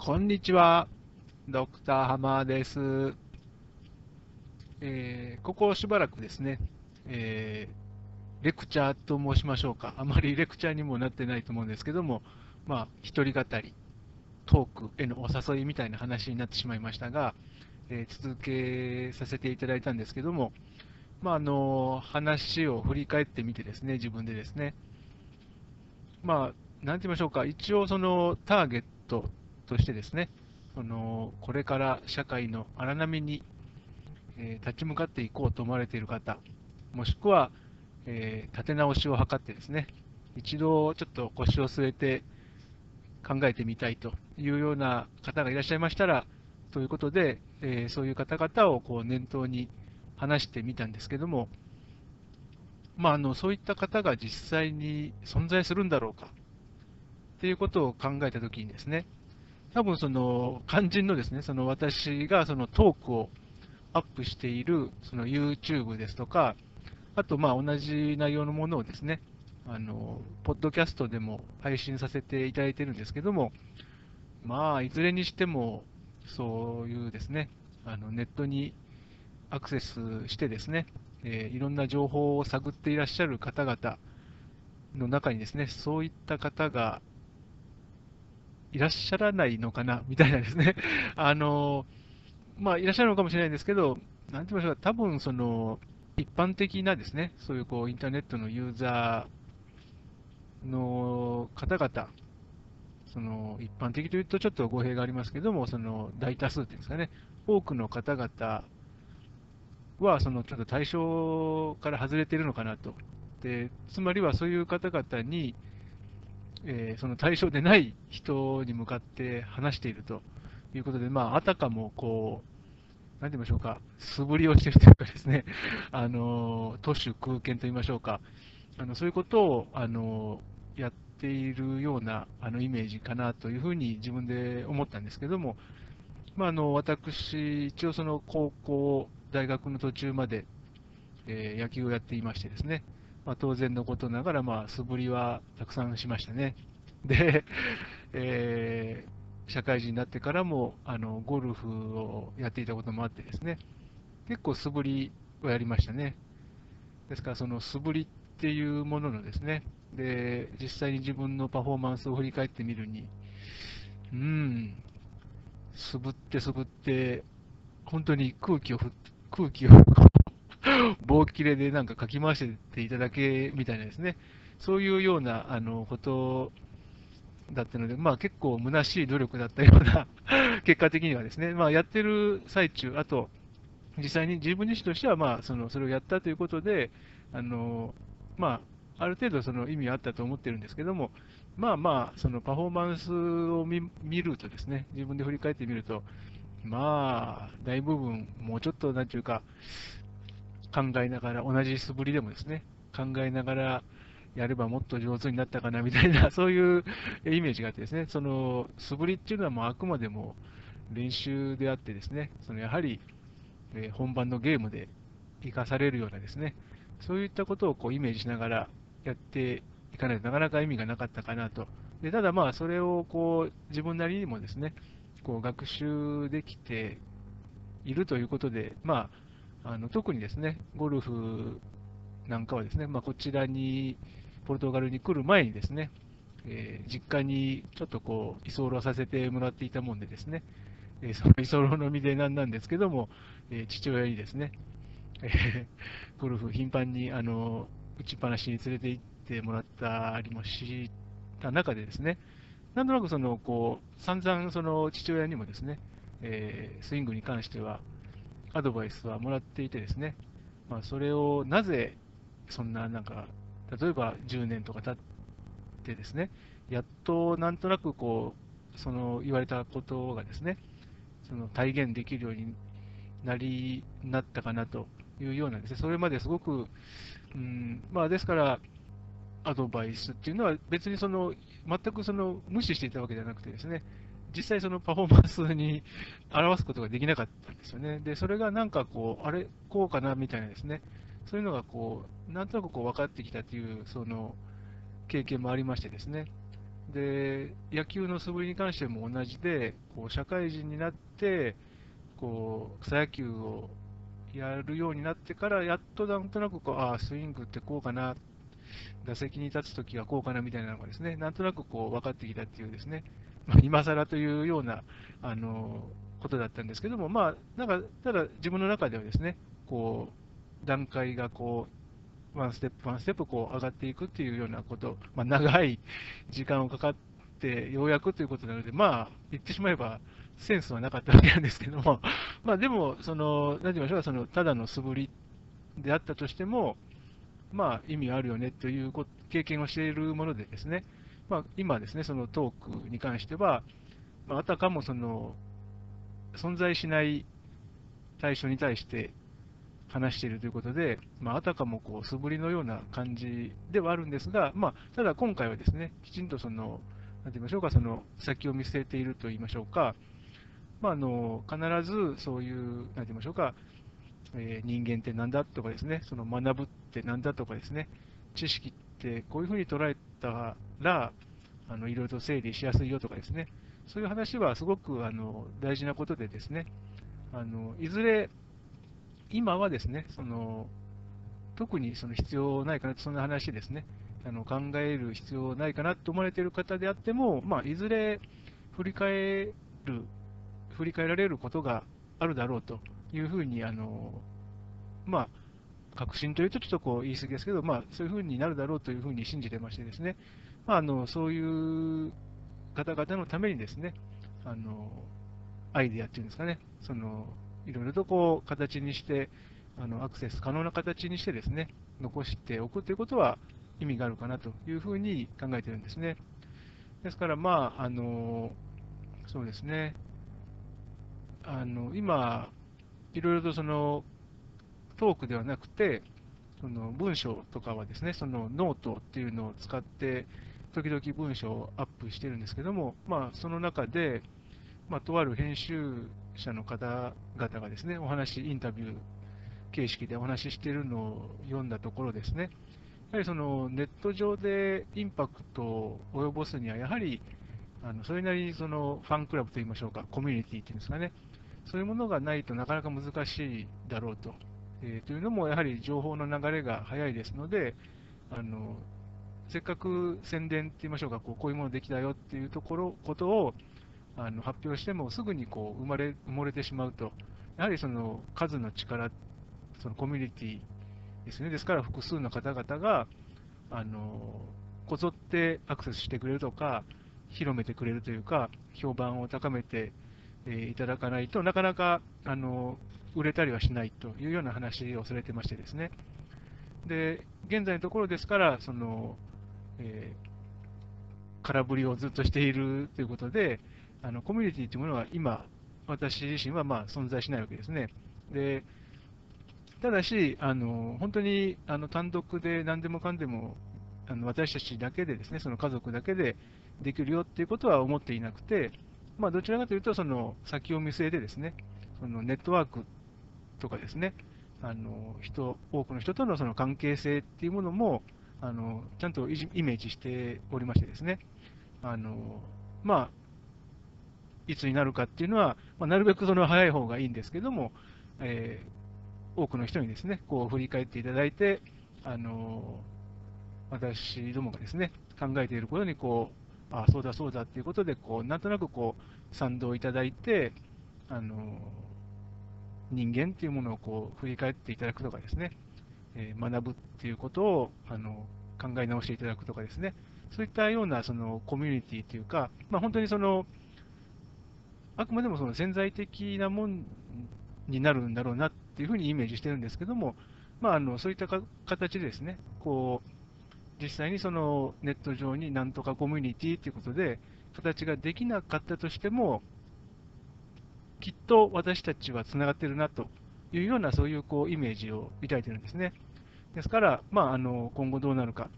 こんにちは、ドクターハマーです。えー、ここしばらくですね、えー、レクチャーと申しましょうか、あまりレクチャーにもなってないと思うんですけども、まあ、一人語り、トークへのお誘いみたいな話になってしまいましたが、えー、続けさせていただいたんですけども、まあ、あの話を振り返ってみてですね、自分でですね、まあ、なんて言いましょうか、一応そのターゲットとしてですね、そのこれから社会の荒波に、えー、立ち向かっていこうと思われている方、もしくは、えー、立て直しを図ってですね、一度ちょっと腰を据えて考えてみたいというような方がいらっしゃいましたら、ということで、えー、そういう方々をこう念頭に話してみたんですけども、まあ、あのそういった方が実際に存在するんだろうかということを考えたときにですね、多分その肝心のですね、その私がそのトークをアップしているその YouTube ですとか、あとまあ同じ内容のものをですね、あの、ポッドキャストでも配信させていただいてるんですけども、まあ、いずれにしても、そういうですね、あのネットにアクセスしてですね、えー、いろんな情報を探っていらっしゃる方々の中にですね、そういった方がいらっしゃらないのかな、みたいなですね。あの、まあ、いらっしゃるのかもしれないんですけど、なんて言いましょうか、多分その、一般的なですね、そういうこう、インターネットのユーザーの方々、その、一般的というとちょっと語弊がありますけども、その、大多数っていうんですかね、多くの方々は、その、ちょっと対象から外れているのかなと。で、つまりはそういう方々に、えー、その対象でない人に向かって話しているということで、まあ、あたかもこう、なんて言いましょうか、素振りをしているというかですね、あの都市空間と言いましょうか、あのそういうことをあのやっているようなあのイメージかなというふうに自分で思ったんですけども、まあ、あの私、一応その高校、大学の途中まで、えー、野球をやっていましてですね、まあ、当然のことながら、まあ、素振りはたくさんしましたね。で、えー、社会人になってからもあのゴルフをやっていたこともあってですね、結構素振りをやりましたね。ですから、その素振りっていうもののですね、で、実際に自分のパフォーマンスを振り返ってみるに、うん、素振って素振って、本当に空気を空気を棒切れでなんか書き回していただけみたいなですね、そういうようなあのことだったので、まあ、結構虚しい努力だったような 結果的にはですね、まあ、やってる最中、あと、実際に自分自身としては、まあ、そのそれをやったということで、あのまあ、ある程度その意味はあったと思ってるんですけども、まあまあ、そのパフォーマンスを見るとですね、自分で振り返ってみると、まあ、大部分、もうちょっと、なんていうか、考えながら、同じ素振りでもですね、考えながらやればもっと上手になったかなみたいな、そういうイメージがあってですね、その素振りっていうのはもうあくまでも練習であってですね、そのやはり、え本番のゲームで生かされるようなですね、そういったことをこうイメージしながらやっていかないとなかなか意味がなかったかなと。でただまあ、それをこう自分なりにもですね、こう学習できているということで、まあ、あの特にですね、ゴルフなんかはですね、まあ、こちらに、ポルトガルに来る前にですね、えー、実家にちょっとこう、居候させてもらっていたもんでですね、えー、その居候の身でなんなんですけども、えー、父親にですね、えゴルフ頻繁にあの打ちっぱなしに連れて行ってもらったりもした中でですね、なんとなくそのこう散々その父親にもですね、えスイングに関しては、アドバイスはもらっていてですね、まあ、それをなぜそんななんか、例えば10年とか経ってですね、やっとなんとなくこう、その言われたことがですね、その体現できるようになり、なったかなというようなですね、それまですごく、うん、まあですから、アドバイスっていうのは別にその、全くその無視していたわけじゃなくてですね、実際そのパフォーマンスに表すことができなかったんですよね。で、それがなんかこう、あれ、こうかなみたいなですね、そういうのがこう、なんとなくこう分かってきたという、その経験もありましてですね。で、野球の素振りに関しても同じで、こう社会人になって、こう草野球をやるようになってから、やっとなんとなくこう、ああ、スイングってこうかな、打席に立つときはこうかなみたいなのがですね、なんとなくこう分かってきたっていうですね、今更というようなあのことだったんですけども、まあ、なんかただ自分の中ではですね、こう段階がこう、ワンステップ、ワンステップこう上がっていくっていうようなこと、まあ、長い時間をかかって、ようやくということなので、まあ、言ってしまえば、センスはなかったわけなんですけども、まあでも、その、なんて言いましょう、その、ただの素振りであったとしても、まあ、意味あるよねという経験をしているものでですね、まあ、今ですね、そのトークに関しては、まあ、あたかもその、存在しない対象に対して話しているということで、まあ、あたかもこう素振りのような感じではあるんですが、まあ、ただ今回はですね、きちんとその、なんて言いましょうか、その先を見据えていると言いましょうか、まあ、あの必ずそういう、なんて言いましょうか、えー、人間って何だとかですね、その学ぶって何だとかですね、知識ってこういうふうに捉えたら、あのいろいろと整理しやすいよとかですね、そういう話はすごくあの大事なことでですね、あのいずれ、今はですね、その特にその必要ないかなと、そんな話ですね、あの考える必要ないかなと思われている方であっても、まあ、いずれ振り返る、振り返られることがあるだろうというふうに、あのまあ、確信というとちょっとこう言い過ぎですけど、まあ、そういうふうになるだろうというふうに信じてましてですね、まあ、あのそういう方々のためにですね、あのアイデアっていうんですかね、そのいろいろとこう形にして、あのアクセス可能な形にしてですね、残しておくということは意味があるかなというふうに考えてるんですね。ですから、まあ、あのそうですね、あの今、いろいろとそのトークではなくて、その文章とかはですね、そのノートっていうのを使って、時々文章をアップしてるんですけども、まあ、その中で、まあ、とある編集者の方々がですね、お話、インタビュー形式でお話ししてるのを読んだところですね、やはりそのネット上でインパクトを及ぼすには、やはりあのそれなりにそのファンクラブといいましょうか、コミュニティっていうんですかね、そういうものがないとなかなか難しいだろうと。えー、というのも、やはり情報の流れが早いですので、あのせっかく宣伝って言いましょうか、こうこういうものできたよっていうところことをあの発表しても、すぐにこう生まれ埋もれてしまうと、やはりその数の力、そのコミュニティですね、ですから複数の方々が、あのこぞってアクセスしてくれるとか、広めてくれるというか、評判を高めてえいただかないとなかなかあの売れたりはしないというような話をされてましてですね。で、現在のところですから、その、えー、空振りをずっとしているということで、あのコミュニティというものは今、私自身はまあ存在しないわけですね。でただし、あの本当にあの単独で何でもかんでもあの私たちだけでですね、その家族だけでできるよっていうことは思っていなくて、まあ、どちらかというと、その先を見据えてですね、そのネットワークとかですね、あの人多くの人とのその関係性っていうものも、あのちゃんとイメージしておりましてですね、あのまあ、いつになるかっていうのは、まあ、なるべくその早い方がいいんですけども、えー、多くの人にですね、こう振り返っていただいて、あの私どもがですね、考えていることにこうあそうだそうだっていうことで、こうなんとなくこう賛同いただいて、あの人間っていうものをこう振り返っていただくとかですね、え、学ぶっていうことをあの考え直していただくとかですね、そういったようなそのコミュニティというか、まあ、本当にその、あくまでもその潜在的なもんになるんだろうなっていうふうにイメージしてるんですけども、まあ、あのそういった形でですね、こう実際にそのネット上になんとかコミュニティということで、形ができなかったとしても、きっと私たちはつながってるなというような、そういうこうイメージを抱いてるんですね。ですから、まあ、あの今後どうなるか、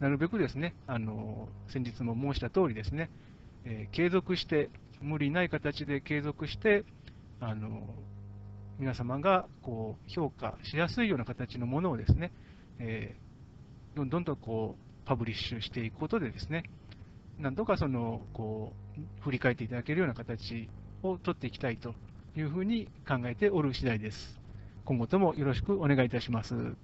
なるべくですね、あの先日も申した通りですね、えー、継続して、無理ない形で継続して、あの皆様がこう評価しやすいような形のものをですね、えーどんどんとこうパブリッシュしていくことでですね、なんとかその、こう、振り返っていただけるような形を取っていきたいというふうに考えておる次第です。今後ともよろしくお願いいたします。